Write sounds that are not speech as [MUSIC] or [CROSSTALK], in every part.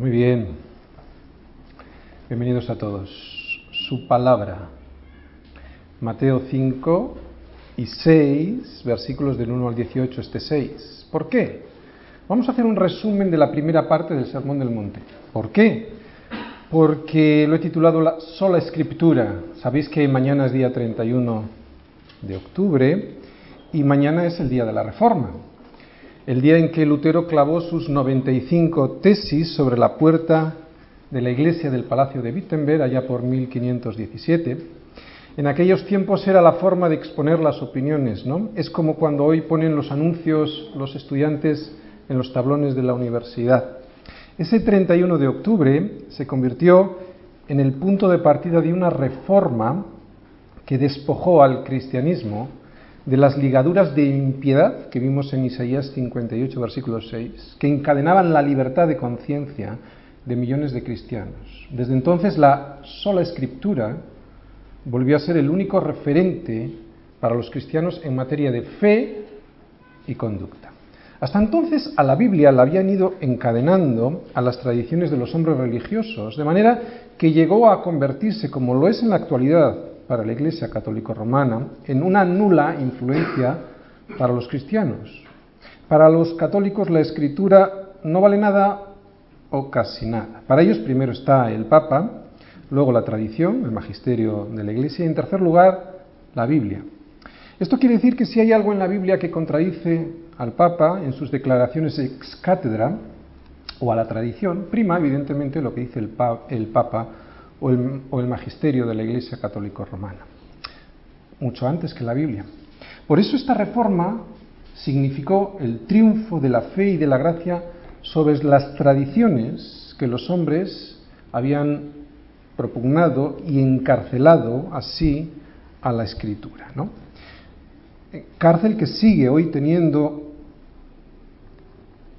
Muy bien. Bienvenidos a todos. Su palabra. Mateo 5 y 6, versículos del 1 al 18, este 6. ¿Por qué? Vamos a hacer un resumen de la primera parte del Sermón del Monte. ¿Por qué? Porque lo he titulado La sola escritura. Sabéis que mañana es día 31 de octubre y mañana es el día de la Reforma el día en que Lutero clavó sus 95 tesis sobre la puerta de la iglesia del Palacio de Wittenberg, allá por 1517. En aquellos tiempos era la forma de exponer las opiniones, ¿no? Es como cuando hoy ponen los anuncios los estudiantes en los tablones de la universidad. Ese 31 de octubre se convirtió en el punto de partida de una reforma que despojó al cristianismo de las ligaduras de impiedad que vimos en Isaías 58, versículo 6, que encadenaban la libertad de conciencia de millones de cristianos. Desde entonces la sola escritura volvió a ser el único referente para los cristianos en materia de fe y conducta. Hasta entonces a la Biblia la habían ido encadenando a las tradiciones de los hombres religiosos, de manera que llegó a convertirse, como lo es en la actualidad, para la Iglesia católico romana en una nula influencia para los cristianos. Para los católicos la escritura no vale nada o casi nada. Para ellos primero está el Papa, luego la tradición, el magisterio de la Iglesia y en tercer lugar la Biblia. Esto quiere decir que si hay algo en la Biblia que contradice al Papa en sus declaraciones ex cátedra o a la tradición, prima evidentemente lo que dice el Papa o el, magisterio de la Iglesia Católica Romana, mucho antes que la Biblia. Por eso esta reforma significó el triunfo de la fe y de la gracia sobre las tradiciones que los hombres habían propugnado y encarcelado así a la escritura. ¿no? Cárcel que sigue hoy teniendo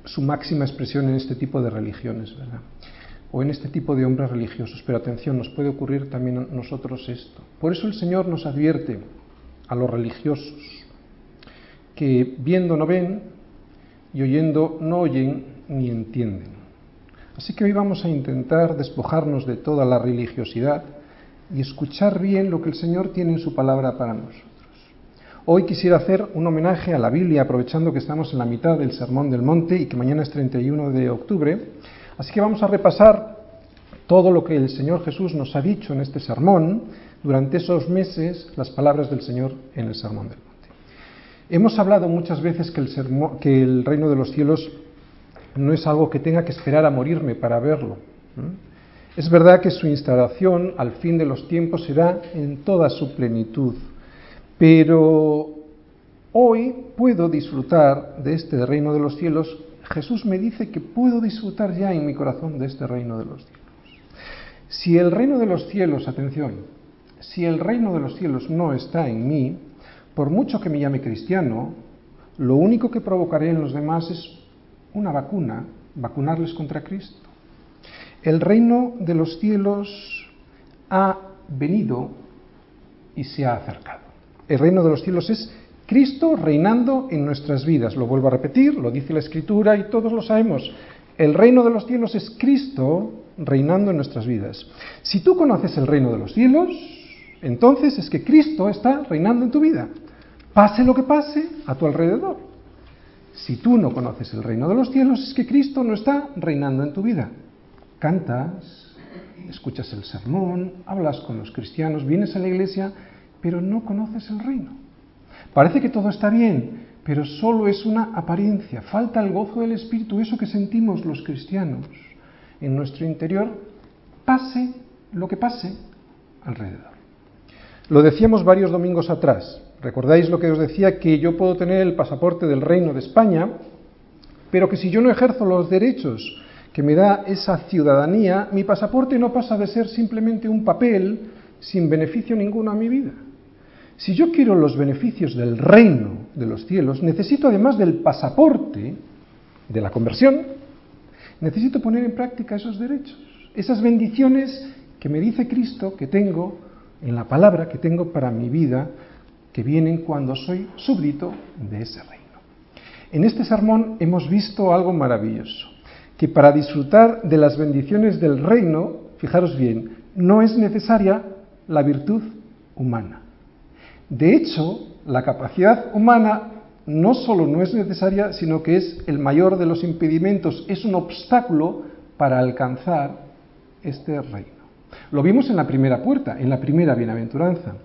su máxima expresión en este tipo de religiones. ¿verdad? O en este tipo de hombres religiosos. Pero atención, nos puede ocurrir también a nosotros esto. Por eso el Señor nos advierte a los religiosos que viendo no ven y oyendo no oyen ni entienden. Así que hoy vamos a intentar despojarnos de toda la religiosidad y escuchar bien lo que el Señor tiene en su palabra para nosotros. Hoy quisiera hacer un homenaje a la Biblia, aprovechando que estamos en la mitad del Sermón del Monte y que mañana es 31 de octubre, Así que vamos a repasar todo lo que el Señor Jesús nos ha dicho en este sermón durante esos meses, las palabras del Señor en el Sermón del Monte. Hemos hablado muchas veces que el, reino de los cielos no es algo que tenga que esperar a morirme para verlo. Es verdad que su instalación al fin de los tiempos será en toda su plenitud, pero hoy puedo disfrutar de este reino de los cielos Jesús me dice que puedo disfrutar ya en mi corazón de este reino de los cielos. Si el reino de los cielos, atención, si el reino de los cielos no está en mí, por mucho que me llame cristiano, lo único que provocaré en los demás es una vacuna, vacunarles contra Cristo. El reino de los cielos ha venido y se ha acercado. El reino de los cielos es Cristo reinando en nuestras vidas. Lo vuelvo a repetir, lo dice la Escritura y todos lo sabemos. El reino de los cielos es Cristo reinando en nuestras vidas. Si tú conoces el reino de los cielos, entonces es que Cristo está reinando en tu vida. Pase lo que pase a tu alrededor. Si tú no conoces el reino de los cielos, es que Cristo no está reinando en tu vida. Cantas, escuchas el sermón, hablas con los cristianos, vienes a la iglesia, pero no conoces el reino. Parece que todo está bien, pero solo es una apariencia. Falta el gozo del Espíritu, eso que sentimos los cristianos en nuestro interior, pase lo que pase alrededor. Lo decíamos varios domingos atrás. ¿Recordáis lo que os decía? Que yo puedo tener el pasaporte del Reino de España, pero que si yo no ejerzo los derechos que me da esa ciudadanía, mi pasaporte no pasa de ser simplemente un papel sin beneficio ninguno a mi vida. Si yo quiero los beneficios del reino de los cielos, necesito además del pasaporte de la conversión, necesito poner en práctica esos derechos, esas bendiciones que me dice Cristo que tengo en la palabra que tengo para mi vida, que vienen cuando soy súbdito de ese reino. En este sermón hemos visto algo maravilloso, que para disfrutar de las bendiciones del reino, fijaros bien, no es necesaria la virtud humana. De hecho, la capacidad humana no solo no es necesaria, sino que es el mayor de los impedimentos, es un obstáculo para alcanzar este reino. Lo vimos en la primera puerta, en la primera bienaventuranza.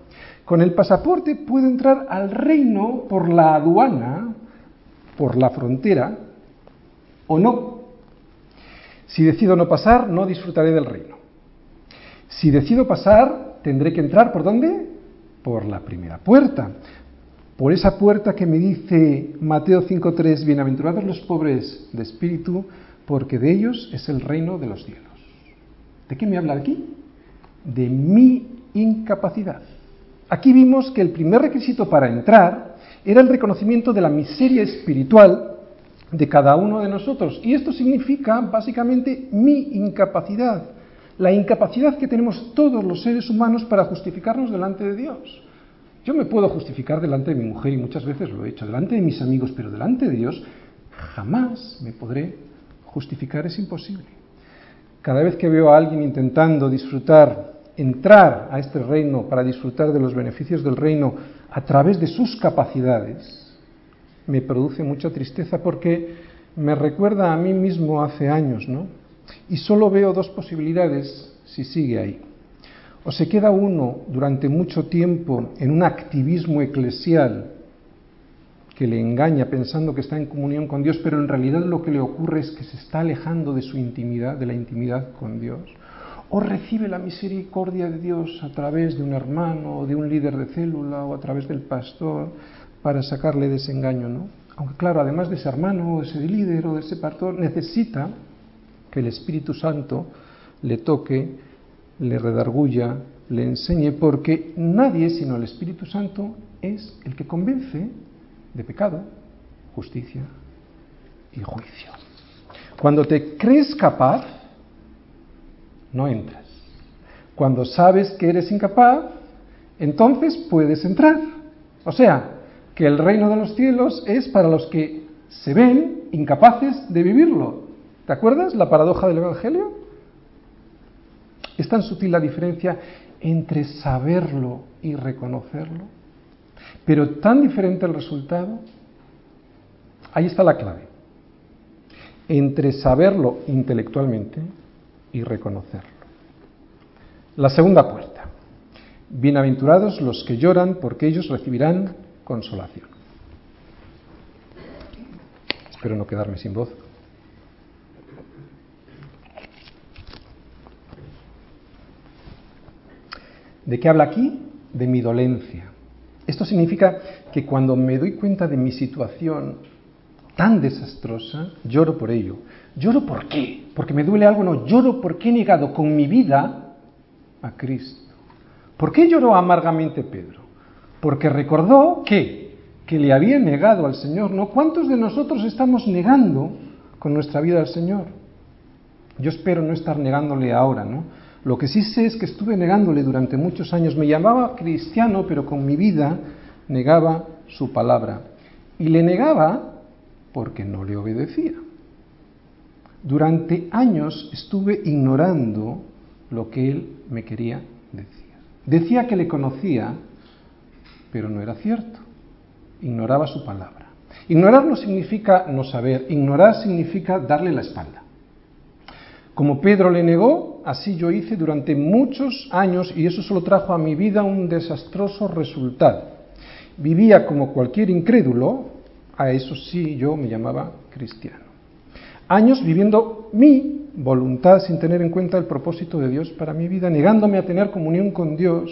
Con el pasaporte puedo entrar al reino por la aduana, por la frontera, o no. Si decido no pasar, no disfrutaré del reino. Si decido pasar, tendré que entrar por dónde? Por la primera puerta. Por esa puerta que me dice Mateo 5.3, bienaventurados los pobres de espíritu, porque de ellos es el reino de los cielos. ¿De qué me habla aquí? De mi incapacidad. Aquí vimos que el primer requisito para entrar era el reconocimiento de la miseria espiritual de cada uno de nosotros. Y esto significa básicamente mi incapacidad, la incapacidad que tenemos todos los seres humanos para justificarnos delante de Dios. Yo me puedo justificar delante de mi mujer y muchas veces lo he hecho, delante de mis amigos, pero delante de Dios jamás me podré justificar, es imposible. Cada vez que veo a alguien intentando disfrutar, entrar a este reino para disfrutar de los beneficios del reino a través de sus capacidades, me produce mucha tristeza porque me recuerda a mí mismo hace años, ¿no? Y solo veo dos posibilidades si sigue ahí. O se queda uno durante mucho tiempo en un activismo eclesial que le engaña pensando que está en comunión con Dios, pero en realidad lo que le ocurre es que se está alejando de su intimidad, de la intimidad con Dios. O recibe la misericordia de Dios a través de un hermano, o de un líder de célula, o a través del pastor, para sacarle de ese engaño, ¿no? Aunque claro, además de ese hermano, o de ese líder, o de ese pastor, necesita el Espíritu Santo le toque le redarguya, le enseñe, porque nadie sino el Espíritu Santo es el que convence de pecado, justicia y juicio. Cuando te crees capaz, no entras. Cuando sabes que eres incapaz, entonces puedes entrar. O sea, que el reino de los cielos es para los que se ven incapaces de vivirlo. ¿Te acuerdas la paradoja del Evangelio? Es tan sutil la diferencia entre saberlo y reconocerlo, pero tan diferente el resultado. Ahí está la clave. Entre saberlo intelectualmente y reconocerlo. La segunda puerta. Bienaventurados los que lloran porque ellos recibirán consolación. Espero no quedarme sin voz. ¿De qué habla aquí? De mi dolencia. Esto significa que cuando me doy cuenta de mi situación tan desastrosa, lloro por ello. ¿Lloro por qué? ¿Porque me duele algo? No, lloro porque he negado con mi vida a Cristo. ¿Por qué lloró amargamente Pedro? Porque recordó que, que le había negado al Señor, ¿no? ¿Cuántos de nosotros estamos negando con nuestra vida al Señor? Yo espero no estar negándole ahora, ¿no? Lo que sí sé es que estuve negándole durante muchos años. Me llamaba cristiano, pero con mi vida negaba su palabra. Y le negaba porque no le obedecía. Durante años estuve ignorando lo que él me quería decir. Decía que le conocía, pero no era cierto. Ignoraba su palabra. Ignorar no significa no saber, ignorar significa darle la espalda. Como Pedro le negó, así yo hice durante muchos años y eso solo trajo a mi vida un desastroso resultado. Vivía como cualquier incrédulo, a eso sí yo me llamaba cristiano. Años viviendo mi voluntad sin tener en cuenta el propósito de Dios para mi vida, negándome a tener comunión con Dios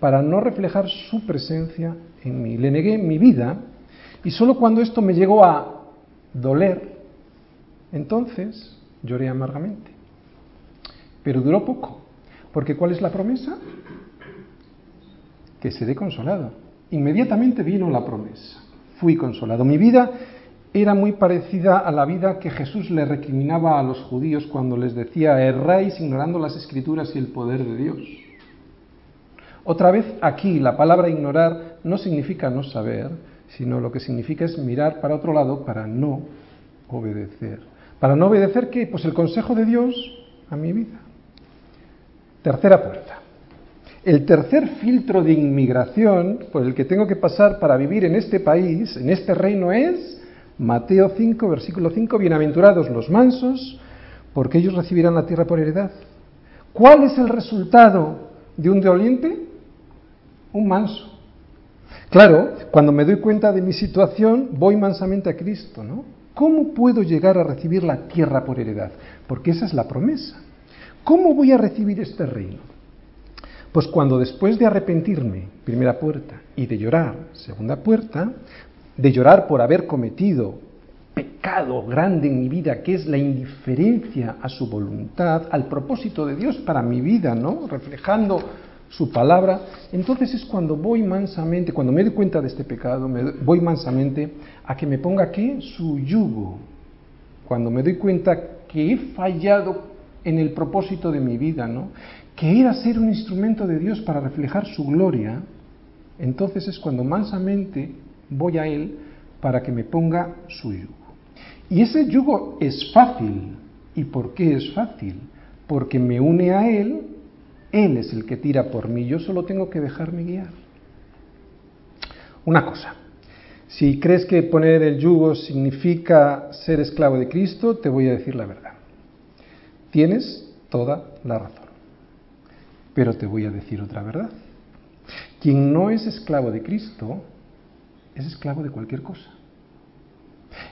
para no reflejar su presencia en mí. Le negué mi vida y solo cuando esto me llegó a doler, entonces lloré amargamente. Pero duró poco, porque ¿cuál es la promesa? Que seré consolado. Inmediatamente vino la promesa. Fui consolado. Mi vida era muy parecida a la vida que Jesús le recriminaba a los judíos cuando les decía, erráis ignorando las escrituras y el poder de Dios. Otra vez aquí la palabra ignorar no significa no saber, sino lo que significa es mirar para otro lado para no obedecer Para no obedecer qué? Pues el consejo de Dios a mi vida. Tercera puerta. El tercer filtro de inmigración por el que tengo que pasar para vivir en este país, en este reino, es Mateo 5, versículo 5, bienaventurados los mansos, porque ellos recibirán la tierra por heredad. ¿Cuál es el resultado de un doliente? Un manso. Claro, cuando me doy cuenta de mi situación, voy mansamente a Cristo, ¿no? ¿Cómo puedo llegar a recibir la tierra por heredad? Porque esa es la promesa. ¿Cómo voy a recibir este reino? Pues cuando después de arrepentirme, primera puerta, y de llorar, segunda puerta, de llorar por haber cometido pecado grande en mi vida, que es la indiferencia a su voluntad, al propósito de Dios para mi vida, ¿no? Reflejando su palabra, entonces es cuando voy mansamente, cuando me doy cuenta de este pecado, me voy mansamente a que me ponga aquí su yugo. Cuando me doy cuenta que he fallado en el propósito de mi vida, ¿no? Que era ser un instrumento de Dios para reflejar su gloria, entonces es cuando mansamente voy a Él para que me ponga su yugo. Y ese yugo es fácil. ¿Y por qué es fácil? Porque me une a Él él es el que tira por mí, yo solo tengo que dejarme guiar. Una cosa, si crees que poner el yugo significa ser esclavo de Cristo, te voy a decir la verdad. Tienes toda la razón. Pero te voy a decir otra verdad. Quien no es esclavo de Cristo es esclavo de cualquier cosa.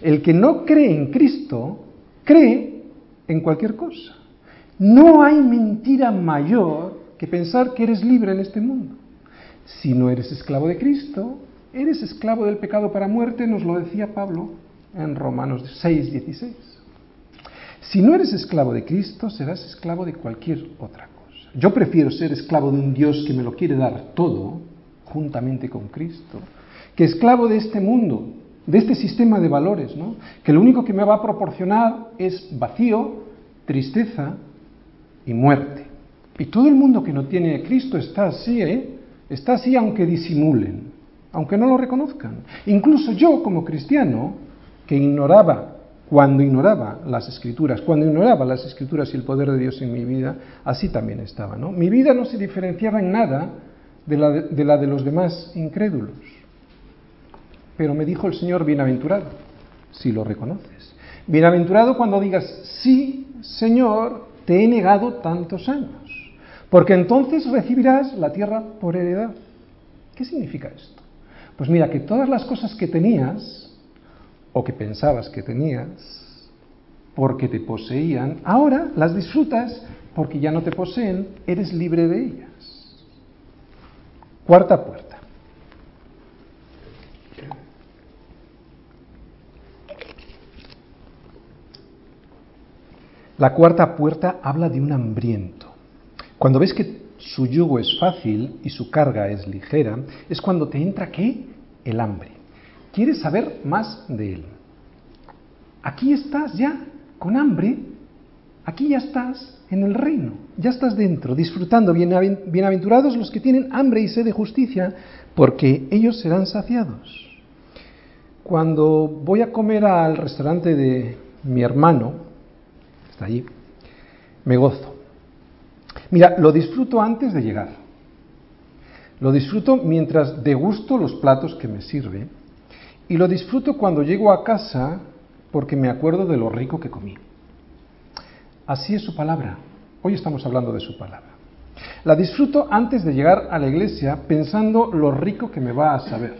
El que no cree en Cristo cree en cualquier cosa. No hay mentira mayor que pensar que eres libre en este mundo. Si no eres esclavo de Cristo, eres esclavo del pecado para muerte, nos lo decía Pablo en Romanos 6, 16. Si no eres esclavo de Cristo, serás esclavo de cualquier otra cosa. Yo prefiero ser esclavo de un Dios que me lo quiere dar todo, juntamente con Cristo, que esclavo de este mundo, de este sistema de valores, que lo único que me va a proporcionar es vacío, tristeza y muerte. Y todo el mundo que no tiene a Cristo está así, ¿eh? Está así aunque disimulen, aunque no lo reconozcan. Incluso yo como cristiano, que ignoraba, cuando ignoraba las escrituras, cuando ignoraba las escrituras y el poder de Dios en mi vida, así también estaba, ¿no? Mi vida no se diferenciaba en nada de la de, de la de los demás incrédulos. Pero me dijo el Señor, bienaventurado, si lo reconoces. Bienaventurado cuando digas, sí, Señor, te he negado tantos años, porque entonces recibirás la tierra por heredad. ¿Qué significa esto? Pues mira, que todas las cosas que tenías, o que pensabas que tenías, porque te poseían, ahora las disfrutas porque ya no te poseen, eres libre de ellas. Cuarta puerta. La cuarta puerta habla de un hambriento. Cuando ves que su yugo es fácil y su carga es ligera, es cuando te entra qué? El hambre. Quieres saber más de él. Aquí estás ya con hambre, aquí ya estás en el reino, ya estás dentro, disfrutando. Bienaventurados los que tienen hambre y sed de justicia, porque ellos serán saciados. Cuando voy a comer al restaurante de mi hermano, está allí, me gozo. Mira, lo disfruto antes de llegar. Lo disfruto mientras degusto los platos que me sirve. Y lo disfruto cuando llego a casa porque me acuerdo de lo rico que comí. Así es su palabra. Hoy estamos hablando de su palabra. La disfruto antes de llegar a la iglesia pensando lo rico que me va a saber.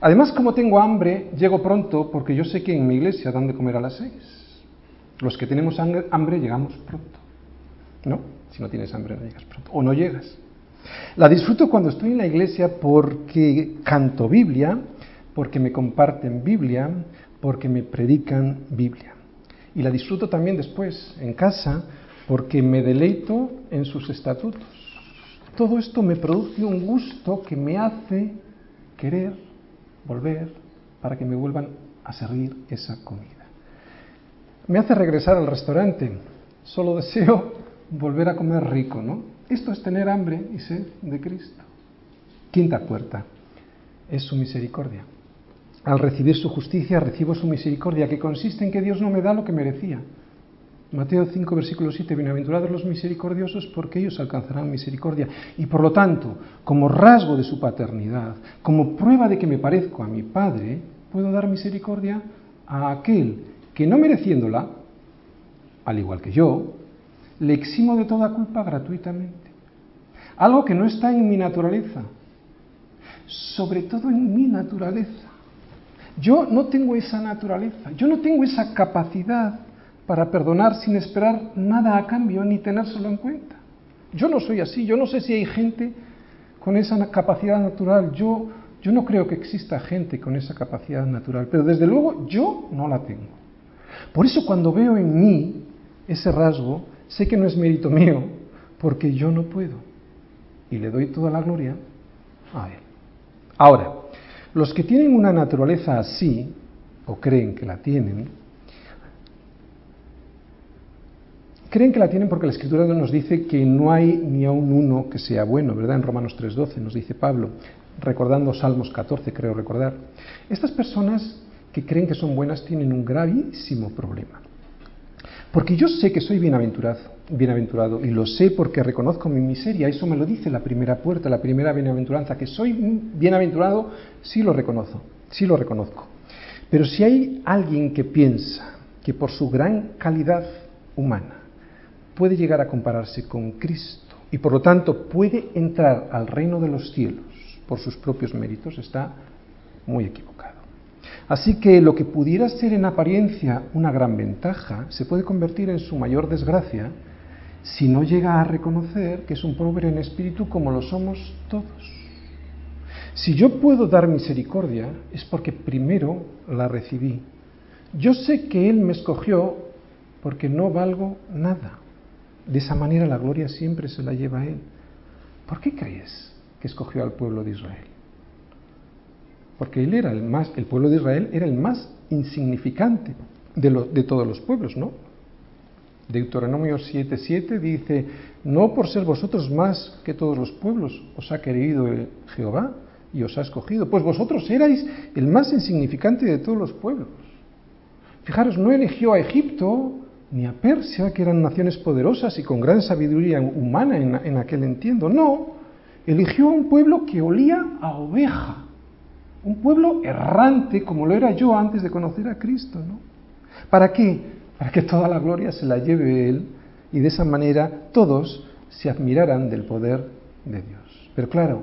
Además, como tengo hambre, llego pronto porque yo sé que en mi iglesia dan de comer a las seis. Los que tenemos hambre llegamos pronto. ¿No? Si no tienes hambre no llegas pronto. O no llegas. La disfruto cuando estoy en la iglesia porque canto Biblia, porque me comparten Biblia, porque me predican Biblia. Y la disfruto también después en casa porque me deleito en sus estatutos. Todo esto me produce un gusto que me hace querer volver para que me vuelvan a servir esa comida me hace regresar al restaurante. Solo deseo volver a comer rico, ¿no? Esto es tener hambre y sed de Cristo. Quinta puerta es su misericordia. Al recibir su justicia, recibo su misericordia, que consiste en que Dios no me da lo que merecía. Mateo 5, versículo 7, bienaventurados los misericordiosos porque ellos alcanzarán misericordia. Y por lo tanto, como rasgo de su paternidad, como prueba de que me parezco a mi Padre, puedo dar misericordia a aquel que no mereciéndola, al igual que yo, le eximo de toda culpa gratuitamente. Algo que no está en mi naturaleza, sobre todo en mi naturaleza. Yo no tengo esa naturaleza, yo no tengo esa capacidad para perdonar sin esperar nada a cambio ni tenérselo en cuenta. Yo no soy así, yo no sé si hay gente con esa capacidad natural, yo, yo no creo que exista gente con esa capacidad natural, pero desde luego yo no la tengo. Por eso cuando veo en mí ese rasgo, sé que no es mérito mío, porque yo no puedo. Y le doy toda la gloria a Él. Ahora, los que tienen una naturaleza así, o creen que la tienen, creen que la tienen porque la Escritura nos dice que no hay ni aun uno que sea bueno, ¿verdad? En Romanos 3.12 nos dice Pablo, recordando Salmos 14, creo recordar. Estas personas que creen que son buenas tienen un gravísimo problema. Porque yo sé que soy bienaventurado, bienaventurado y lo sé porque reconozco mi miseria. Eso me lo dice la primera puerta, la primera bienaventuranza. Que soy bienaventurado, sí lo reconozco, sí lo reconozco. Pero si hay alguien que piensa que por su gran calidad humana puede llegar a compararse con Cristo y por lo tanto puede entrar al reino de los cielos por sus propios méritos, está muy equivocado. Así que lo que pudiera ser en apariencia una gran ventaja se puede convertir en su mayor desgracia si no llega a reconocer que es un pobre en espíritu como lo somos todos. Si yo puedo dar misericordia es porque primero la recibí. Yo sé que Él me escogió porque no valgo nada. De esa manera la gloria siempre se la lleva a Él. ¿Por qué crees que escogió al pueblo de Israel? porque él era el más, el pueblo de Israel era el más insignificante de, de todos los pueblos, ¿no? Deuteronomio 7:7 dice, no por ser vosotros más que todos los pueblos, os ha querido Jehová y os ha escogido, pues vosotros erais el más insignificante de todos los pueblos. Fijaros, no eligió a Egipto ni a Persia, que eran naciones poderosas y con gran sabiduría humana en, en aquel entiendo, no, eligió a un pueblo que olía a oveja un pueblo errante como lo era yo antes de conocer a Cristo, ¿no? ¿Para qué? Para que toda la gloria se la lleve Él y de esa manera todos se admiraran del poder de Dios. Pero claro,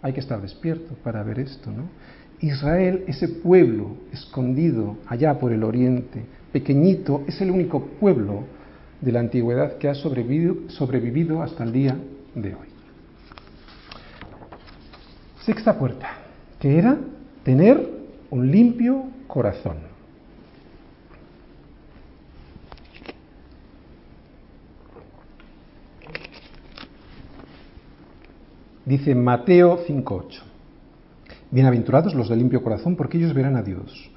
hay que estar despierto para ver esto, ¿no? Israel, ese pueblo escondido allá por el oriente, pequeñito, es el único pueblo de la antigüedad que ha sobrevivido, sobrevivido hasta el día de hoy. Sexta puerta que era tener un limpio corazón. Dice Mateo 5.8. Bienaventurados los de limpio corazón, porque ellos verán a Dios.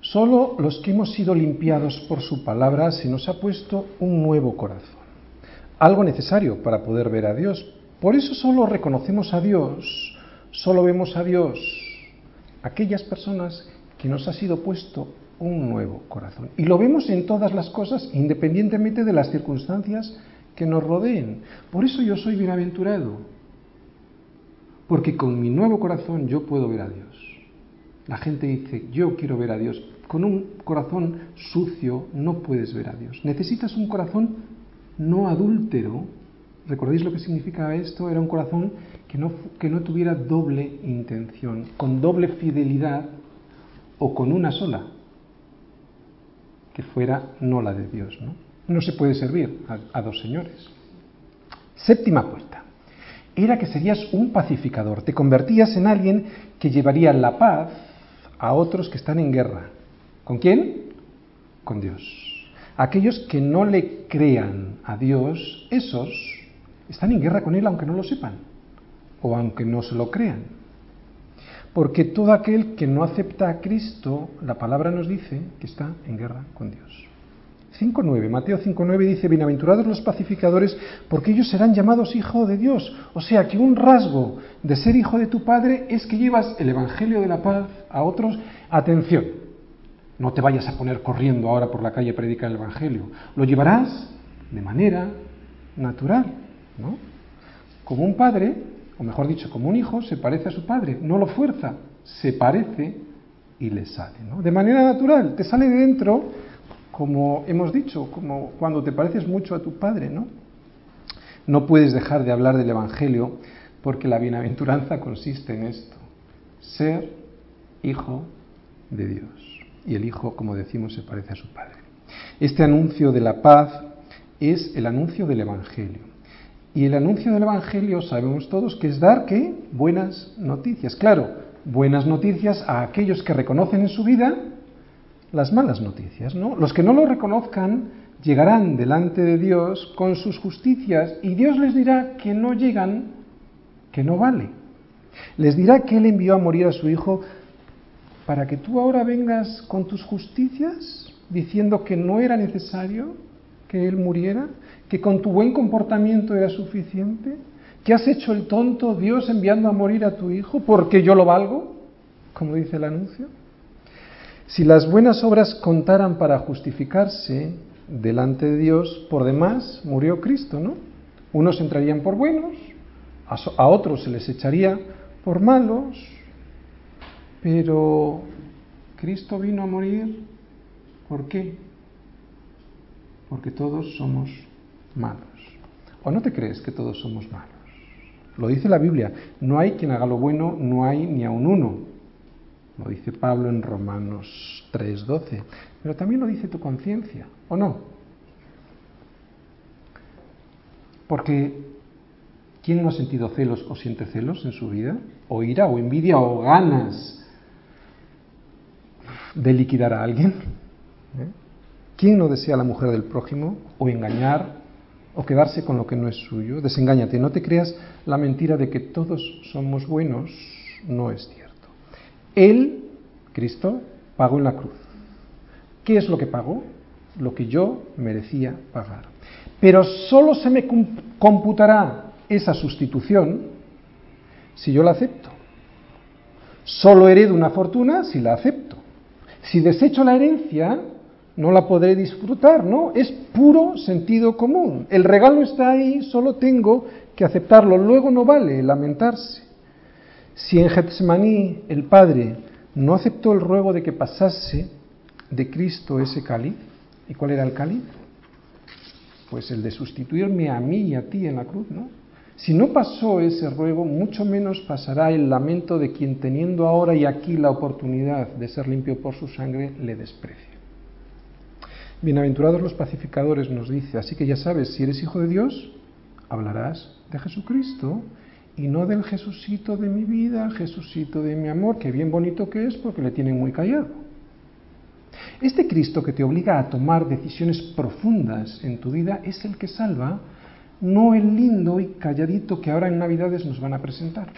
Solo los que hemos sido limpiados por su palabra se nos ha puesto un nuevo corazón. Algo necesario para poder ver a Dios. Por eso solo reconocemos a Dios, solo vemos a Dios aquellas personas que nos ha sido puesto un nuevo corazón. Y lo vemos en todas las cosas, independientemente de las circunstancias que nos rodeen. Por eso yo soy bienaventurado, porque con mi nuevo corazón yo puedo ver a Dios. La gente dice, yo quiero ver a Dios. Con un corazón sucio no puedes ver a Dios. Necesitas un corazón no adúltero. ¿Recordáis lo que significaba esto? Era un corazón que no, que no tuviera doble intención, con doble fidelidad o con una sola, que fuera no la de Dios. No, no se puede servir a, a dos señores. Séptima puerta. Era que serías un pacificador, te convertías en alguien que llevaría la paz a otros que están en guerra. ¿Con quién? Con Dios. Aquellos que no le crean a Dios, esos están en guerra con Él aunque no lo sepan o aunque no se lo crean. Porque todo aquel que no acepta a Cristo, la palabra nos dice que está en guerra con Dios. 5.9, Mateo 5.9 dice, bienaventurados los pacificadores, porque ellos serán llamados hijo de Dios. O sea que un rasgo de ser hijo de tu Padre es que llevas el Evangelio de la paz a otros. Atención, no te vayas a poner corriendo ahora por la calle a predicar el Evangelio. Lo llevarás de manera natural, ¿no? Como un padre, o mejor dicho, como un hijo, se parece a su padre, no lo fuerza, se parece y le sale, ¿no? De manera natural, te sale de dentro como hemos dicho, como cuando te pareces mucho a tu Padre, ¿no? No puedes dejar de hablar del Evangelio porque la bienaventuranza consiste en esto, ser hijo de Dios. Y el hijo, como decimos, se parece a su Padre. Este anuncio de la paz es el anuncio del Evangelio. Y el anuncio del Evangelio sabemos todos que es dar qué? Buenas noticias. Claro, buenas noticias a aquellos que reconocen en su vida las malas noticias, ¿no? Los que no lo reconozcan llegarán delante de Dios con sus justicias y Dios les dirá que no llegan, que no vale. Les dirá que Él envió a morir a su Hijo para que tú ahora vengas con tus justicias diciendo que no era necesario que Él muriera, que con tu buen comportamiento era suficiente, que has hecho el tonto Dios enviando a morir a tu Hijo porque yo lo valgo, como dice el anuncio. Si las buenas obras contaran para justificarse delante de Dios, por demás murió Cristo, ¿no? Unos entrarían por buenos, a otros se les echaría por malos, pero Cristo vino a morir, ¿por qué? Porque todos somos malos. ¿O no te crees que todos somos malos? Lo dice la Biblia, no hay quien haga lo bueno, no hay ni a un uno. Lo dice Pablo en Romanos 3:12. Pero también lo dice tu conciencia, ¿o no? Porque ¿quién no ha sentido celos o siente celos en su vida? ¿O ira o envidia o ganas de liquidar a alguien? ¿Eh? ¿Quién no desea la mujer del prójimo o engañar o quedarse con lo que no es suyo? Desengáñate, no te creas la mentira de que todos somos buenos, no es cierto. Él, Cristo, pagó en la cruz. ¿Qué es lo que pagó? Lo que yo merecía pagar. Pero solo se me computará esa sustitución si yo la acepto. Solo heredo una fortuna si la acepto. Si desecho la herencia, no la podré disfrutar, ¿no? Es puro sentido común. El regalo está ahí, solo tengo que aceptarlo. Luego no vale lamentarse. Si en Getsemaní el Padre no aceptó el ruego de que pasase de Cristo ese cáliz, ¿y cuál era el cáliz? Pues el de sustituirme a mí y a ti en la cruz, ¿no? Si no pasó ese ruego, mucho menos pasará el lamento de quien teniendo ahora y aquí la oportunidad de ser limpio por su sangre, le desprecia. Bienaventurados los pacificadores nos dice, así que ya sabes, si eres hijo de Dios, hablarás de Jesucristo y no del Jesucito de mi vida, Jesucito de mi amor, que bien bonito que es porque le tienen muy callado. Este Cristo que te obliga a tomar decisiones profundas en tu vida es el que salva, no el lindo y calladito que ahora en Navidades nos van a presentar.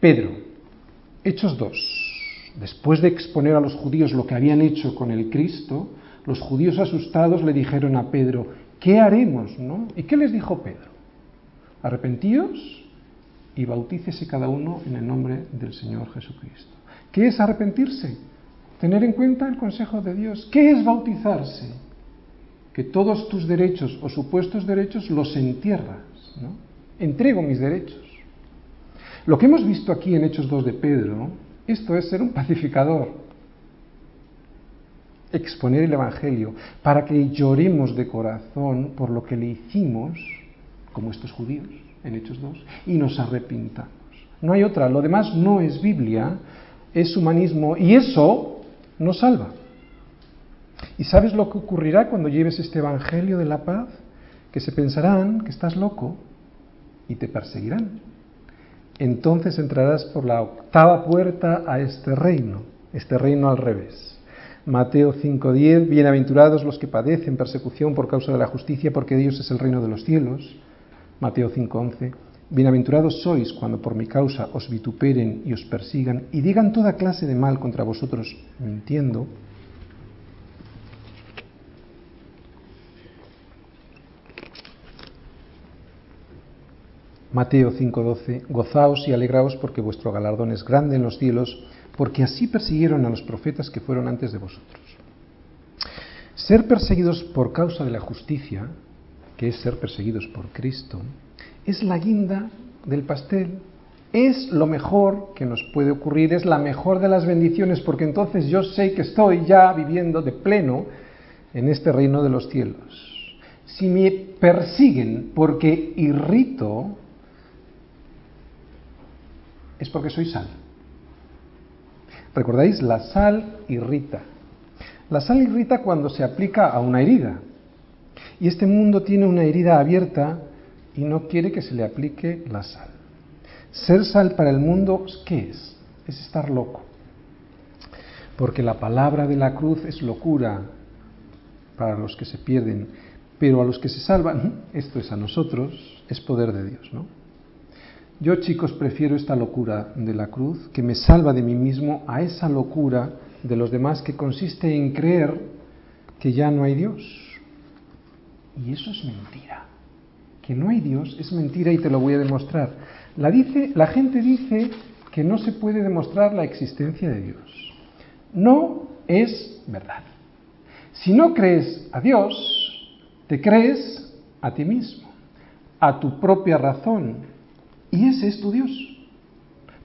Pedro, Hechos 2. Después de exponer a los judíos lo que habían hecho con el Cristo, los judíos asustados le dijeron a Pedro, ¿qué haremos? ¿no? ¿Y qué les dijo Pedro? Arrepentíos y bautícese cada uno en el nombre del Señor Jesucristo. ¿Qué es arrepentirse? Tener en cuenta el consejo de Dios. ¿Qué es bautizarse? Que todos tus derechos o supuestos derechos los entierras. ¿no? Entrego mis derechos. Lo que hemos visto aquí en Hechos 2 de Pedro, esto es ser un pacificador. Exponer el Evangelio para que lloremos de corazón por lo que le hicimos como estos judíos en Hechos 2, y nos arrepintamos. No hay otra, lo demás no es Biblia, es humanismo, y eso nos salva. ¿Y sabes lo que ocurrirá cuando lleves este Evangelio de la paz? Que se pensarán que estás loco y te perseguirán. Entonces entrarás por la octava puerta a este reino, este reino al revés. Mateo 5:10, bienaventurados los que padecen persecución por causa de la justicia, porque Dios es el reino de los cielos. Mateo 5:11, Bienaventurados sois cuando por mi causa os vituperen y os persigan y digan toda clase de mal contra vosotros mintiendo. Mateo 5:12, Gozaos y alegraos porque vuestro galardón es grande en los cielos, porque así persiguieron a los profetas que fueron antes de vosotros. Ser perseguidos por causa de la justicia que es ser perseguidos por Cristo, es la guinda del pastel, es lo mejor que nos puede ocurrir, es la mejor de las bendiciones, porque entonces yo sé que estoy ya viviendo de pleno en este reino de los cielos. Si me persiguen porque irrito, es porque soy sal. ¿Recordáis? La sal irrita. La sal irrita cuando se aplica a una herida. Y este mundo tiene una herida abierta y no quiere que se le aplique la sal. Ser sal para el mundo, ¿qué es? Es estar loco. Porque la palabra de la cruz es locura para los que se pierden, pero a los que se salvan, [LAUGHS] esto es a nosotros, es poder de Dios, ¿no? Yo, chicos, prefiero esta locura de la cruz, que me salva de mí mismo, a esa locura de los demás que consiste en creer que ya no hay Dios. Y eso es mentira. Que no hay Dios es mentira y te lo voy a demostrar. La, dice, la gente dice que no se puede demostrar la existencia de Dios. No es verdad. Si no crees a Dios, te crees a ti mismo, a tu propia razón, y ese es tu Dios.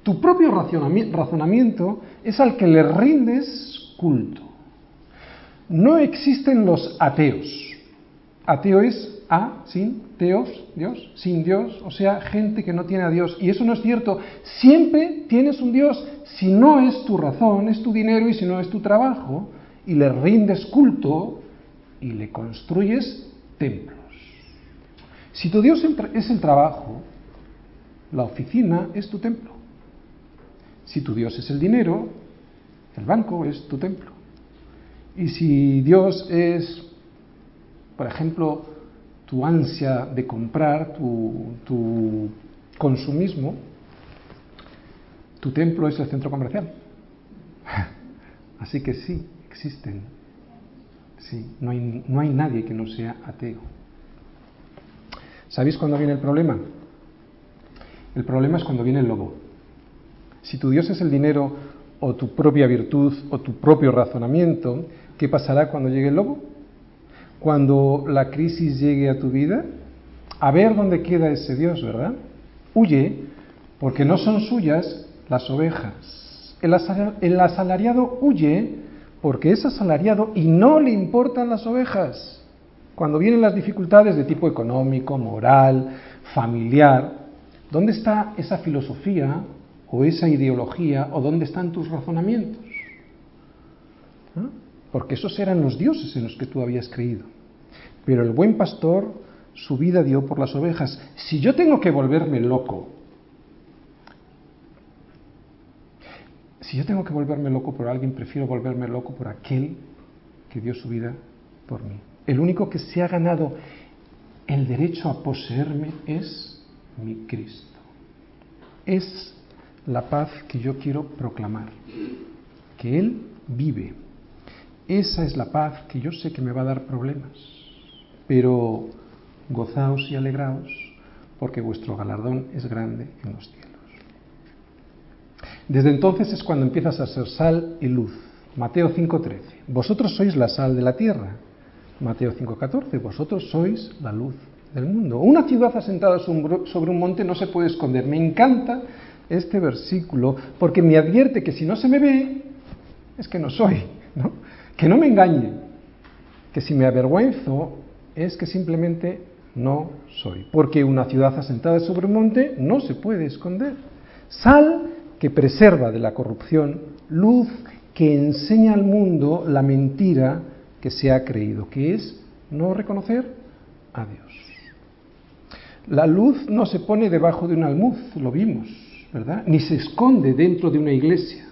Tu propio razonamiento es al que le rindes culto. No existen los ateos. Ateo es a, sin, teos, Dios, sin Dios, o sea, gente que no tiene a Dios. Y eso no es cierto. Siempre tienes un Dios. Si no es tu razón, es tu dinero y si no es tu trabajo, y le rindes culto y le construyes templos. Si tu Dios es el trabajo, la oficina es tu templo. Si tu Dios es el dinero, el banco es tu templo. Y si Dios es, por ejemplo, tu ansia de comprar, tu, consumismo, tu templo es el centro comercial. [LAUGHS] Así que sí, existen. Sí, no hay, no hay nadie que no sea ateo. ¿Sabéis cuándo viene el problema? El problema es cuando viene el lobo. Si tu Dios es el dinero o tu propia virtud o tu propio razonamiento, ¿qué pasará cuando llegue el lobo? Cuando la crisis llegue a tu vida, a ver dónde queda ese Dios, ¿verdad? Huye, porque no son suyas las ovejas. El asalariado huye porque es asalariado y no le importan las ovejas. Cuando vienen las dificultades de tipo económico, moral, familiar, ¿Dónde está esa filosofía o esa ideología o dónde están tus razonamientos? Porque esos eran los dioses en los que tú habías creído. Pero el buen pastor su vida dio por las ovejas. Si yo tengo que volverme loco, si yo tengo que volverme loco por alguien, prefiero volverme loco por aquel que dio su vida por mí. El único que se ha ganado el derecho a poseerme es mi Cristo. Es la paz que yo quiero proclamar, que Él vive. Esa es la paz que yo sé que me va a dar problemas, pero gozaos y alegraos porque vuestro galardón es grande en los cielos. Desde entonces es cuando empiezas a ser sal y luz. Mateo 5:13. Vosotros sois la sal de la tierra. Mateo 5:14. Vosotros sois la luz del mundo. Una ciudad asentada sobre un monte no se puede esconder. Me encanta este versículo porque me advierte que si no se me ve, es que no soy, ¿no? Que no me engañe, que si me avergüenzo es que simplemente no soy. Porque una ciudad asentada sobre un monte no se puede esconder. Sal que preserva de la corrupción, luz que enseña al mundo la mentira que se ha creído, que es no reconocer a Dios. La luz no se pone debajo de un almuz, lo vimos, ¿verdad? Ni se esconde dentro de una iglesia.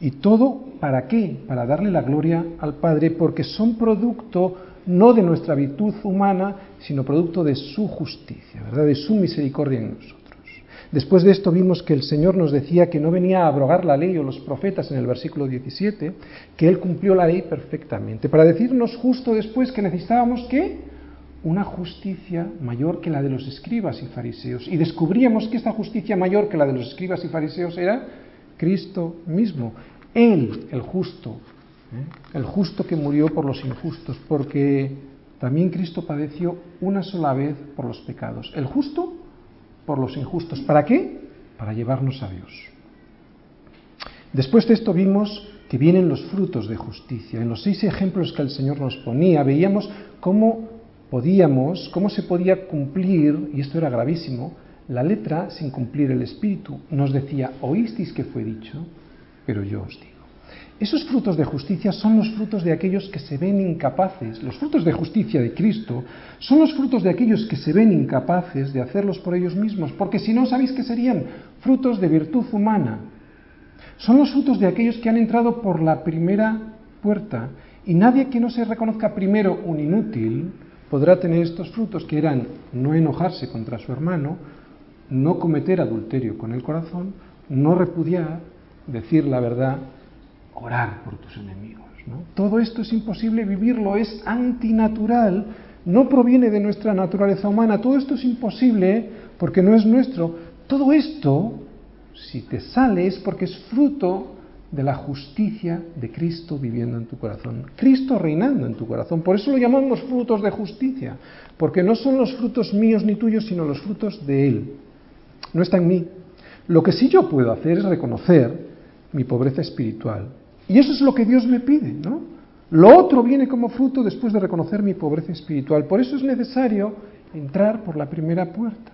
¿Y todo para qué? Para darle la gloria al Padre, porque son producto no de nuestra virtud humana, sino producto de su justicia, ¿verdad? De su misericordia en nosotros. Después de esto vimos que el Señor nos decía que no venía a abrogar la ley o los profetas en el versículo 17, que Él cumplió la ley perfectamente, para decirnos justo después que necesitábamos que una justicia mayor que la de los escribas y fariseos. Y descubríamos que esta justicia mayor que la de los escribas y fariseos era Cristo mismo. Él, el justo, ¿eh? el justo que murió por los injustos, porque también Cristo padeció una sola vez por los pecados. El justo por los injustos. ¿Para qué? Para llevarnos a Dios. Después de esto vimos que vienen los frutos de justicia. En los seis ejemplos que el Señor nos ponía, veíamos cómo podíamos, cómo se podía cumplir, y esto era gravísimo, la letra sin cumplir el espíritu. Nos decía, oísteis que fue dicho, pero yo os digo. Esos frutos de justicia son los frutos de aquellos que se ven incapaces. Los frutos de justicia de Cristo son los frutos de aquellos que se ven incapaces de hacerlos por ellos mismos, porque si no, ¿sabéis que serían? Frutos de virtud humana. Son los frutos de aquellos que han entrado por la primera puerta y nadie que no se reconozca primero un inútil podrá tener estos frutos que eran no enojarse contra su hermano, no cometer adulterio con el corazón, no repudiar, decir la verdad, orar por tus enemigos. Todo esto es imposible vivirlo, es antinatural, no proviene de nuestra naturaleza humana, todo esto es imposible porque no es nuestro. Todo esto, si te sale, es porque es fruto de la justicia de Cristo viviendo en tu corazón. Cristo reinando en tu corazón. Por eso lo llamamos frutos de justicia, porque no son los frutos míos ni tuyos, sino los frutos de Él. No está en mí. Lo que sí yo puedo hacer es reconocer mi pobreza espiritual. Y eso es lo que Dios me pide, ¿no? Lo otro viene como fruto después de reconocer mi pobreza espiritual. Por eso es necesario entrar por la primera puerta.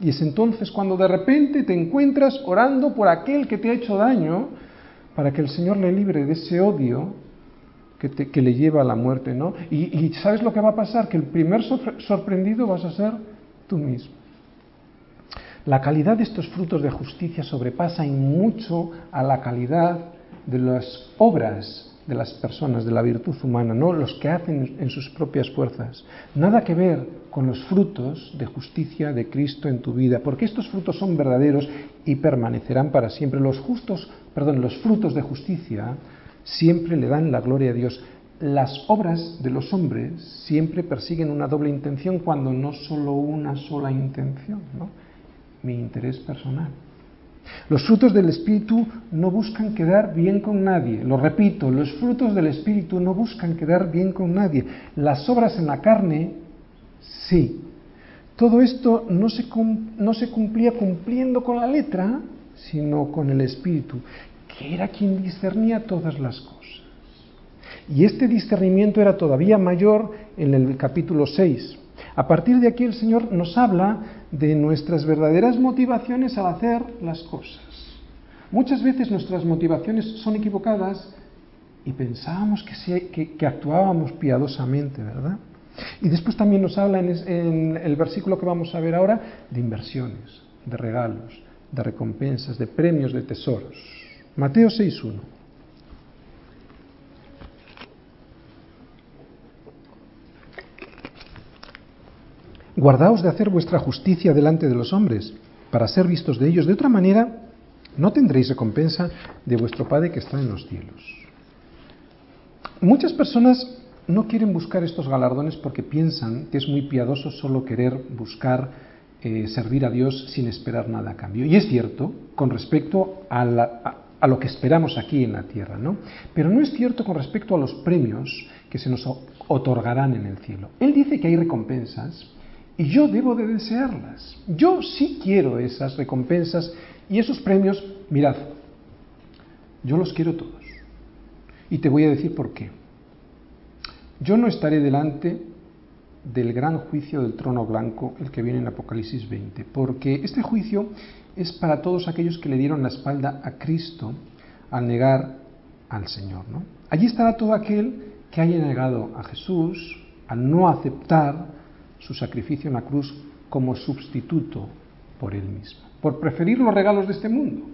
Y es entonces cuando de repente te encuentras orando por aquel que te ha hecho daño, para que el Señor le libre de ese odio que, le lleva a la muerte, ¿no? Y, y, ¿sabes lo que va a pasar? Que el primer sorprendido vas a ser tú mismo. La calidad de estos frutos de justicia sobrepasa en mucho a la calidad de las obras de las personas, de la virtud humana, no los que hacen en sus propias fuerzas. Nada que ver con los frutos de justicia de Cristo en tu vida, porque estos frutos son verdaderos y permanecerán para siempre. Los justos, perdón, los frutos de justicia siempre le dan la gloria a Dios. Las obras de los hombres siempre persiguen una doble intención cuando no solo una sola intención, ¿no? Mi interés personal. Los frutos del Espíritu no buscan quedar bien con nadie. Lo repito, los frutos del Espíritu no buscan quedar bien con nadie. Las obras en la carne, sí. Todo esto no se, no se cumplía cumpliendo con la letra, sino con el Espíritu, que era quien discernía todas las cosas. Y este discernimiento era todavía mayor en el capítulo 6. A partir de aquí el Señor nos habla de nuestras verdaderas motivaciones al hacer las cosas. Muchas veces nuestras motivaciones son equivocadas y pensábamos que, actuábamos piadosamente, ¿verdad? Y después también nos habla en, en el versículo que vamos a ver ahora de inversiones, de regalos, de recompensas, de premios, de tesoros. Mateo 6.1. Guardaos de hacer vuestra justicia delante de los hombres, para ser vistos de ellos. De otra manera, no tendréis recompensa de vuestro Padre que está en los cielos. Muchas personas no quieren buscar estos galardones porque piensan que es muy piadoso solo querer buscar eh, servir a Dios sin esperar nada a cambio. Y es cierto con respecto a, a lo que esperamos aquí en la tierra, ¿no? Pero no es cierto con respecto a los premios que se nos otorgarán en el cielo. Él dice que hay recompensas y yo debo de desearlas. Yo sí quiero esas recompensas y esos premios. Mirad, yo los quiero todos. Y te voy a decir por qué. Yo no estaré delante del gran juicio del trono blanco, el que viene en Apocalipsis 20, porque este juicio es para todos aquellos que le dieron la espalda a Cristo al negar al Señor. ¿no? Allí estará todo aquel que haya negado a Jesús, al no aceptar su sacrificio en la cruz como sustituto por él mismo, por preferir los regalos de este mundo.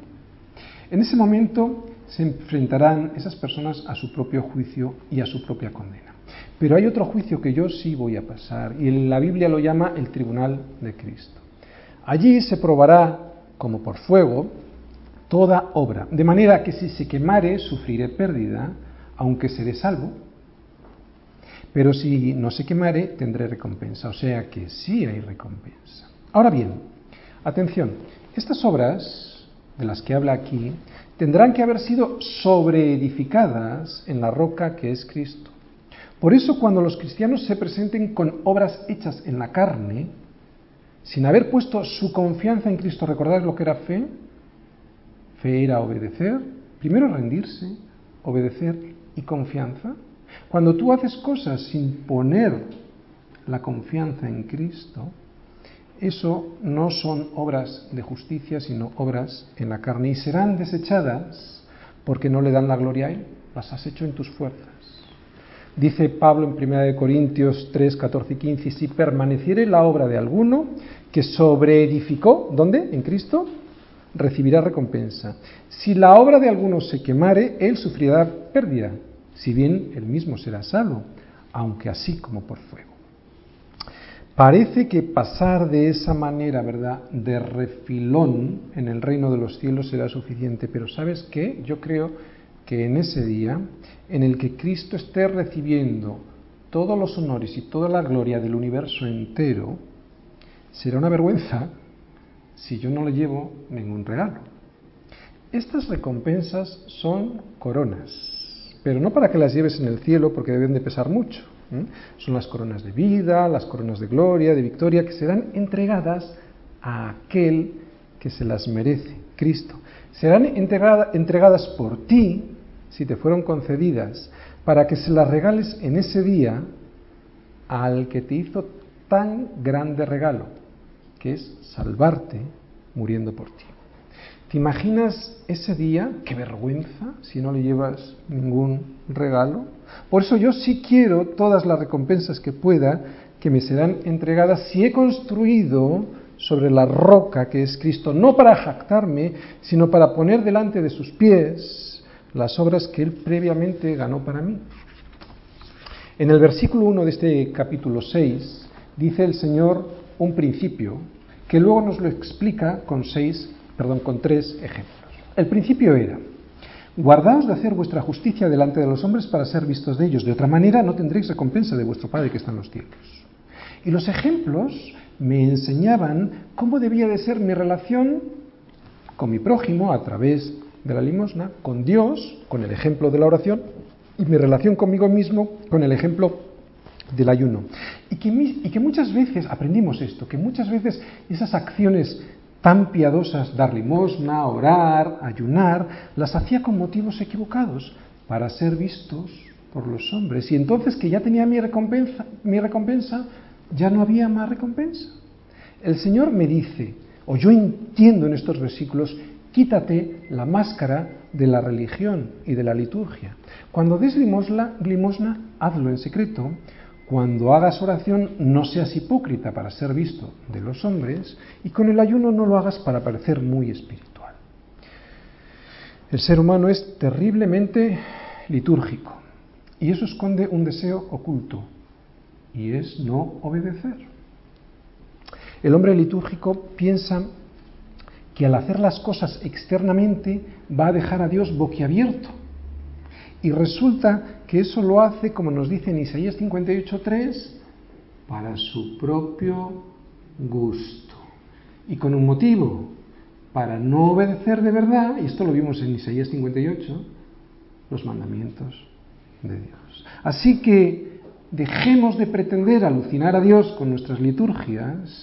En ese momento se enfrentarán esas personas a su propio juicio y a su propia condena. Pero hay otro juicio que yo sí voy a pasar y la Biblia lo llama el tribunal de Cristo. Allí se probará como por fuego toda obra, de manera que si se quemare sufriré pérdida, aunque seré salvo. Pero si no se quemare, tendré recompensa. O sea que sí hay recompensa. Ahora bien, atención, estas obras de las que habla aquí tendrán que haber sido sobreedificadas en la roca que es Cristo. Por eso cuando los cristianos se presenten con obras hechas en la carne, sin haber puesto su confianza en Cristo, recordad lo que era fe, fe era obedecer, primero rendirse, obedecer y confianza. Cuando tú haces cosas sin poner la confianza en Cristo, eso no son obras de justicia, sino obras en la carne y serán desechadas porque no le dan la gloria a Él. Las has hecho en tus fuerzas. Dice Pablo en 1 Corintios 3, 14 y 15, si permaneciere la obra de alguno que sobreedificó, ¿dónde? En Cristo, recibirá recompensa. Si la obra de alguno se quemare, él sufrirá pérdida, si bien él mismo será salvo, aunque así como por fuego. Parece que pasar de esa manera, ¿verdad?, de refilón en el reino de los cielos será suficiente, pero ¿sabes qué? Yo creo que en ese día, en el que Cristo esté recibiendo todos los honores y toda la gloria del universo entero, será una vergüenza si yo no le llevo ningún regalo. Estas recompensas son coronas, pero no para que las lleves en el cielo porque deben de pesar mucho. Son las coronas de vida, las coronas de gloria, de victoria, que serán entregadas a aquel que se las merece, Cristo. Serán entregadas por ti, si te fueron concedidas, para que se las regales en ese día al que te hizo tan grande regalo, que es salvarte muriendo por ti. ¿Te imaginas ese día? Qué vergüenza si no le llevas ningún regalo. Por eso yo sí quiero todas las recompensas que pueda que me serán entregadas si he construido sobre la roca que es Cristo, no para jactarme, sino para poner delante de sus pies las obras que Él previamente ganó para mí. En el versículo 1 de este capítulo 6 dice el Señor un principio que luego nos lo explica con seis perdón, con tres ejemplos. El principio era, guardaos de hacer vuestra justicia delante de los hombres para ser vistos de ellos, de otra manera no tendréis recompensa de vuestro Padre que está en los cielos. Y los ejemplos me enseñaban cómo debía de ser mi relación con mi prójimo a través de la limosna, con Dios, con el ejemplo de la oración, y mi relación conmigo mismo con el ejemplo del ayuno. Y que, muchas veces, aprendimos esto, que muchas veces esas acciones tan piadosas, dar limosna, orar, ayunar, las hacía con motivos equivocados, para ser vistos por los hombres. Y entonces que ya tenía mi recompensa, mi recompensa, ya no había más recompensa. El Señor me dice, o yo entiendo en estos versículos, quítate la máscara de la religión y de la liturgia. Cuando des limosna, limosna hazlo en secreto, cuando hagas oración, no seas hipócrita para ser visto de los hombres y con el ayuno no lo hagas para parecer muy espiritual. El ser humano es terriblemente litúrgico y eso esconde un deseo oculto y es no obedecer. El hombre litúrgico piensa que al hacer las cosas externamente va a dejar a Dios boquiabierto y resulta que eso lo hace, como nos dice en Isaías 58.3, para su propio gusto. Y con un motivo, para no obedecer de verdad, y esto lo vimos en Isaías 58, los mandamientos de Dios. Así que dejemos de pretender alucinar a Dios con nuestras liturgias,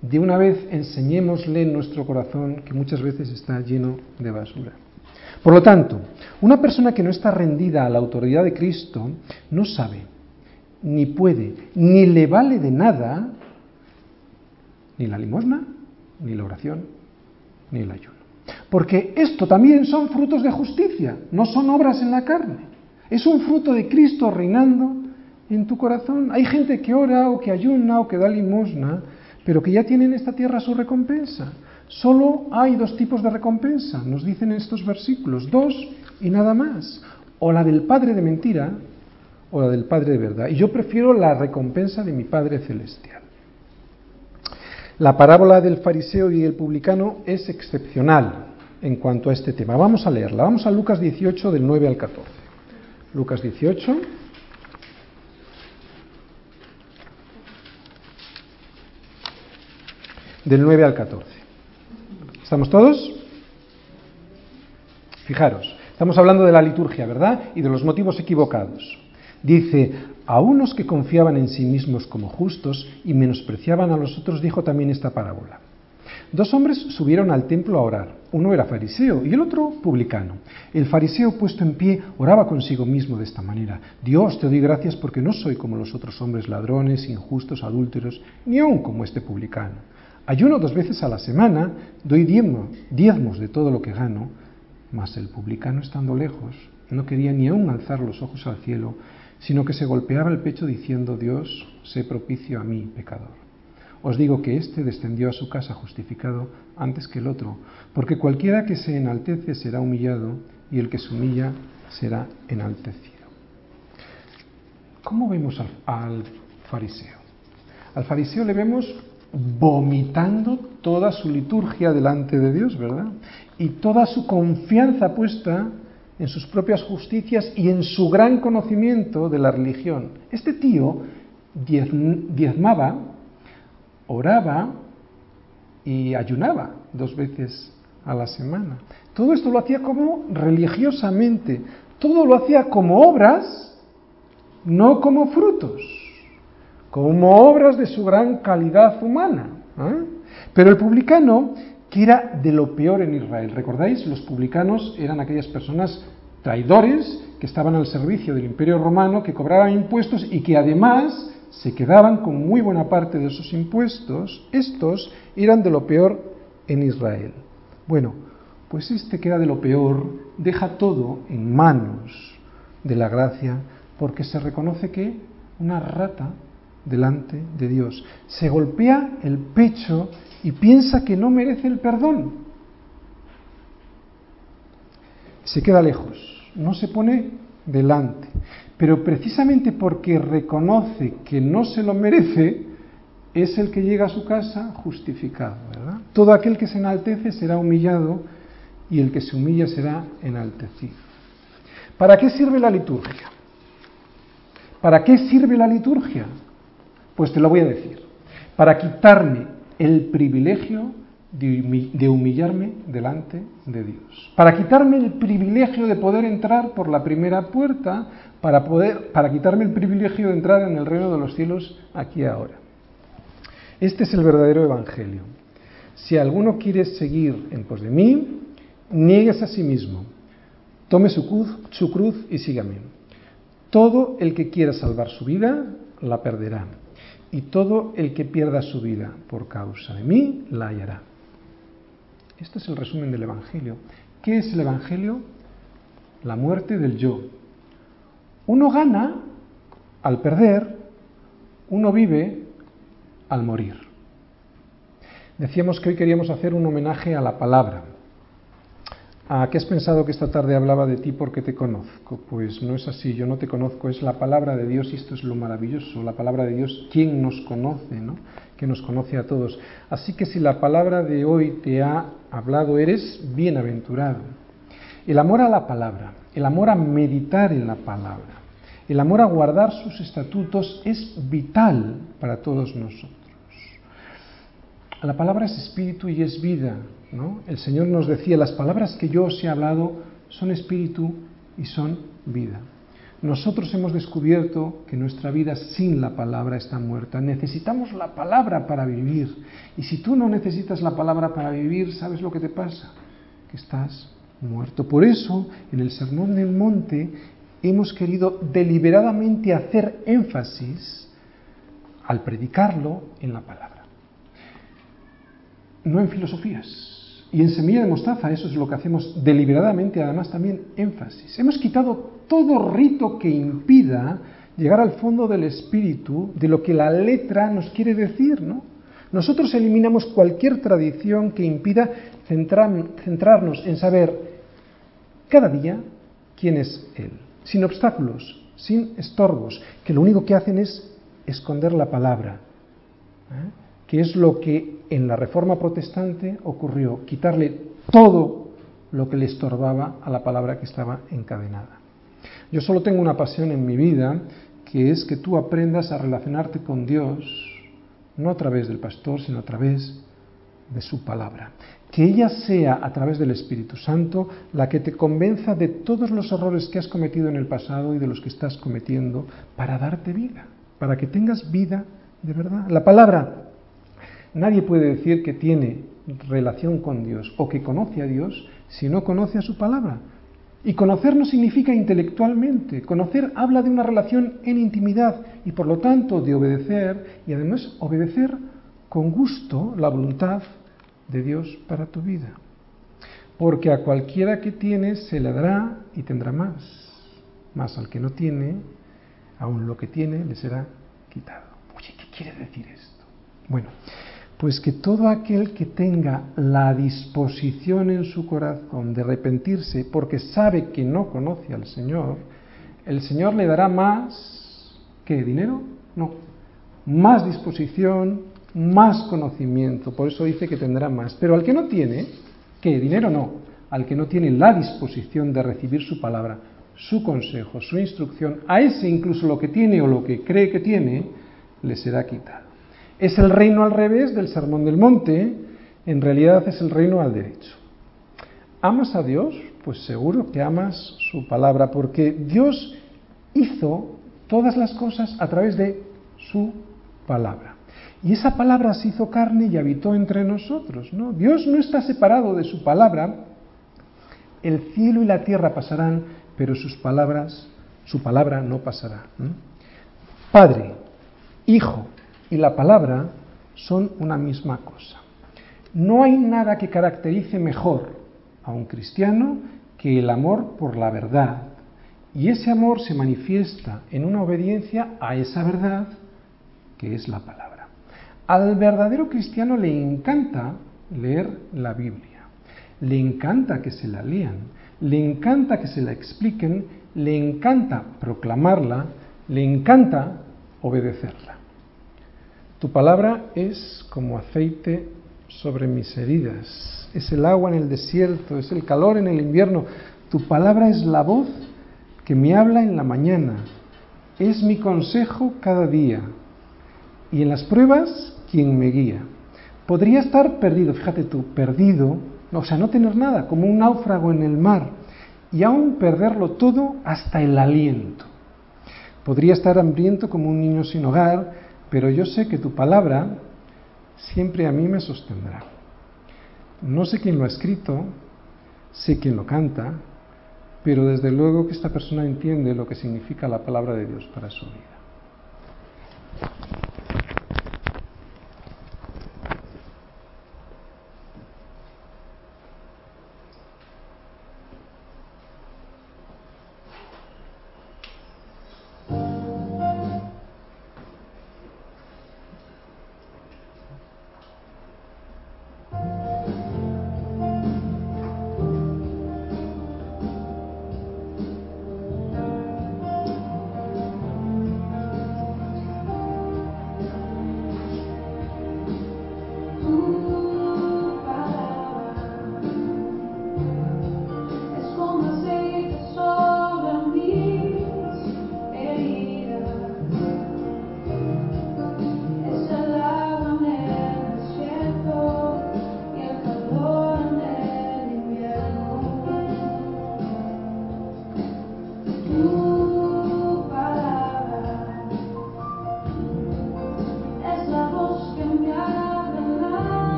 de una vez enseñémosle en nuestro corazón que muchas veces está lleno de basura. Por lo tanto, una persona que no está rendida a la autoridad de Cristo no sabe, ni puede, ni le vale de nada ni la limosna, ni la oración, ni el ayuno. Porque esto también son frutos de justicia, no son obras en la carne. Es un fruto de Cristo reinando en tu corazón. Hay gente que ora o que ayuna o que da limosna, pero que ya tiene en esta tierra su recompensa. Solo hay dos tipos de recompensa, nos dicen estos versículos, dos y nada más. O la del Padre de mentira o la del Padre de verdad. Y yo prefiero la recompensa de mi Padre celestial. La parábola del fariseo y el publicano es excepcional en cuanto a este tema. Vamos a leerla. Vamos a Lucas 18 del 9 al 14. Lucas 18. Del 9 al 14. ¿Estamos todos? Fijaros, estamos hablando de la liturgia, ¿verdad? Y de los motivos equivocados. Dice, a unos que confiaban en sí mismos como justos y menospreciaban a los otros, dijo también esta parábola. Dos hombres subieron al templo a orar. Uno era fariseo y el otro publicano. El fariseo puesto en pie oraba consigo mismo de esta manera. Dios, te doy gracias porque no soy como los otros hombres ladrones, injustos, adúlteros, ni aun como este publicano. Ayuno dos veces a la semana, doy diezmos de todo lo que gano, mas el publicano estando lejos no quería ni aun alzar los ojos al cielo, sino que se golpeaba el pecho diciendo, Dios, sé propicio a mí, pecador. Os digo que éste descendió a su casa justificado antes que el otro, porque cualquiera que se enaltece será humillado y el que se humilla será enaltecido. ¿Cómo vemos al fariseo? Al fariseo le vemos vomitando toda su liturgia delante de Dios, ¿verdad? Y toda su confianza puesta en sus propias justicias y en su gran conocimiento de la religión. Este tío diezmaba oraba y ayunaba dos veces a la semana. Todo esto lo hacía como religiosamente, todo lo hacía como obras, no como frutos, como obras de su gran calidad humana. ¿eh? Pero el publicano, que era de lo peor en Israel, ¿recordáis? Los publicanos eran aquellas personas traidores que estaban al servicio del imperio romano, que cobraban impuestos y que además se quedaban con muy buena parte de esos impuestos, estos eran de lo peor en Israel. Bueno, pues este que era de lo peor deja todo en manos de la gracia porque se reconoce que una rata delante de Dios se golpea el pecho y piensa que no merece el perdón. Se queda lejos, no se pone delante. Pero precisamente porque reconoce que no se lo merece, es el que llega a su casa justificado, ¿verdad? Todo aquel que se enaltece será humillado y el que se humilla será enaltecido. ¿Para qué sirve la liturgia? ¿Para qué sirve la liturgia? Pues te lo voy a decir. Para quitarme el privilegio de humillarme delante de Dios. Para quitarme el privilegio de poder entrar por la primera puerta, para, poder, para quitarme el privilegio de entrar en el reino de los cielos aquí ahora. Este es el verdadero evangelio. Si alguno quiere seguir en pos de mí, niegues a sí mismo, tome su cruz, su cruz y sígame. Todo el que quiera salvar su vida, la perderá. Y todo el que pierda su vida por causa de mí, la hallará. Este es el resumen del Evangelio. ¿Qué es el Evangelio? La muerte del yo. Uno gana al perder, uno vive al morir. Decíamos que hoy queríamos hacer un homenaje a la palabra. ¿A qué has pensado que esta tarde hablaba de ti porque te conozco? Pues no es así, yo no te conozco, es la palabra de Dios y esto es lo maravilloso, la palabra de Dios, ¿quién nos conoce? ¿no? Que nos conoce a todos. Así que si la palabra de hoy te ha hablado, eres bienaventurado. El amor a la palabra, el amor a meditar en la palabra, el amor a guardar sus estatutos es vital para todos nosotros. La palabra es espíritu y es vida. ¿no? El Señor nos decía, las palabras que yo os he hablado son espíritu y son vida. Nosotros hemos descubierto que nuestra vida sin la palabra está muerta. Necesitamos la palabra para vivir. Y si tú no necesitas la palabra para vivir, ¿sabes lo que te pasa? Que estás muerto. Por eso, en el Sermón del Monte, hemos querido deliberadamente hacer énfasis al predicarlo en la palabra. No en filosofías. Y en semilla de mostaza, eso es lo que hacemos deliberadamente, además también énfasis. Hemos quitado todo rito que impida llegar al fondo del espíritu de lo que la letra nos quiere decir, ¿no? Nosotros eliminamos cualquier tradición que impida centrarnos en saber cada día quién es Él, sin obstáculos, sin estorbos, que lo único que hacen es esconder la palabra, ¿eh? que es lo que en la Reforma Protestante ocurrió, quitarle todo lo que le estorbaba a la palabra que estaba encadenada. Yo solo tengo una pasión en mi vida, que es que tú aprendas a relacionarte con Dios, no a través del pastor, sino a través de su palabra. Que ella sea, a través del Espíritu Santo, la que te convenza de todos los errores que has cometido en el pasado y de los que estás cometiendo para darte vida, para que tengas vida de verdad. La palabra, nadie puede decir que tiene relación con Dios o que conoce a Dios si no conoce a su palabra. Y conocer no significa intelectualmente. Conocer habla de una relación en intimidad y por lo tanto de obedecer y además obedecer con gusto la voluntad de Dios para tu vida. Porque a cualquiera que tiene se le dará y tendrá más. Más al que no tiene, aún lo que tiene le será quitado. Oye, ¿qué quiere decir esto? Bueno, pues que todo aquel que tenga la disposición en su corazón de arrepentirse porque sabe que no conoce al Señor, el Señor le dará más, ¿qué? ¿Dinero? No, más disposición, más conocimiento, por eso dice que tendrá más. Pero al que no tiene, ¿qué? ¿Dinero? No, al que no tiene la disposición de recibir su palabra, su consejo, su instrucción, a ese incluso lo que tiene o lo que cree que tiene, le será quitado. Es el reino al revés del sermón del monte, en realidad es el reino al derecho. ¿Amas a Dios? Pues seguro que amas su palabra, porque Dios hizo todas las cosas a través de su palabra. Y esa palabra se hizo carne y habitó entre nosotros. ¿no? Dios no está separado de su palabra. El cielo y la tierra pasarán, pero sus palabras, su palabra no pasará. Padre, Hijo y la palabra son una misma cosa. No hay nada que caracterice mejor a un cristiano que el amor por la verdad. Y ese amor se manifiesta en una obediencia a esa verdad que es la palabra. Al verdadero cristiano le encanta leer la Biblia, le encanta que se la lean, le encanta que se la expliquen, le encanta proclamarla, le encanta obedecerla. Tu palabra es como aceite sobre mis heridas, es el agua en el desierto, es el calor en el invierno. Tu palabra es la voz que me habla en la mañana, es mi consejo cada día y en las pruebas quien me guía. Podría estar perdido, fíjate tú, perdido, o sea, no tener nada, como un náufrago en el mar y aún perderlo todo hasta el aliento. Podría estar hambriento como un niño sin hogar, pero yo sé que tu palabra siempre a mí me sostendrá. No sé quién lo ha escrito, sé quién lo canta, pero desde luego que esta persona entiende lo que significa la palabra de Dios para su vida.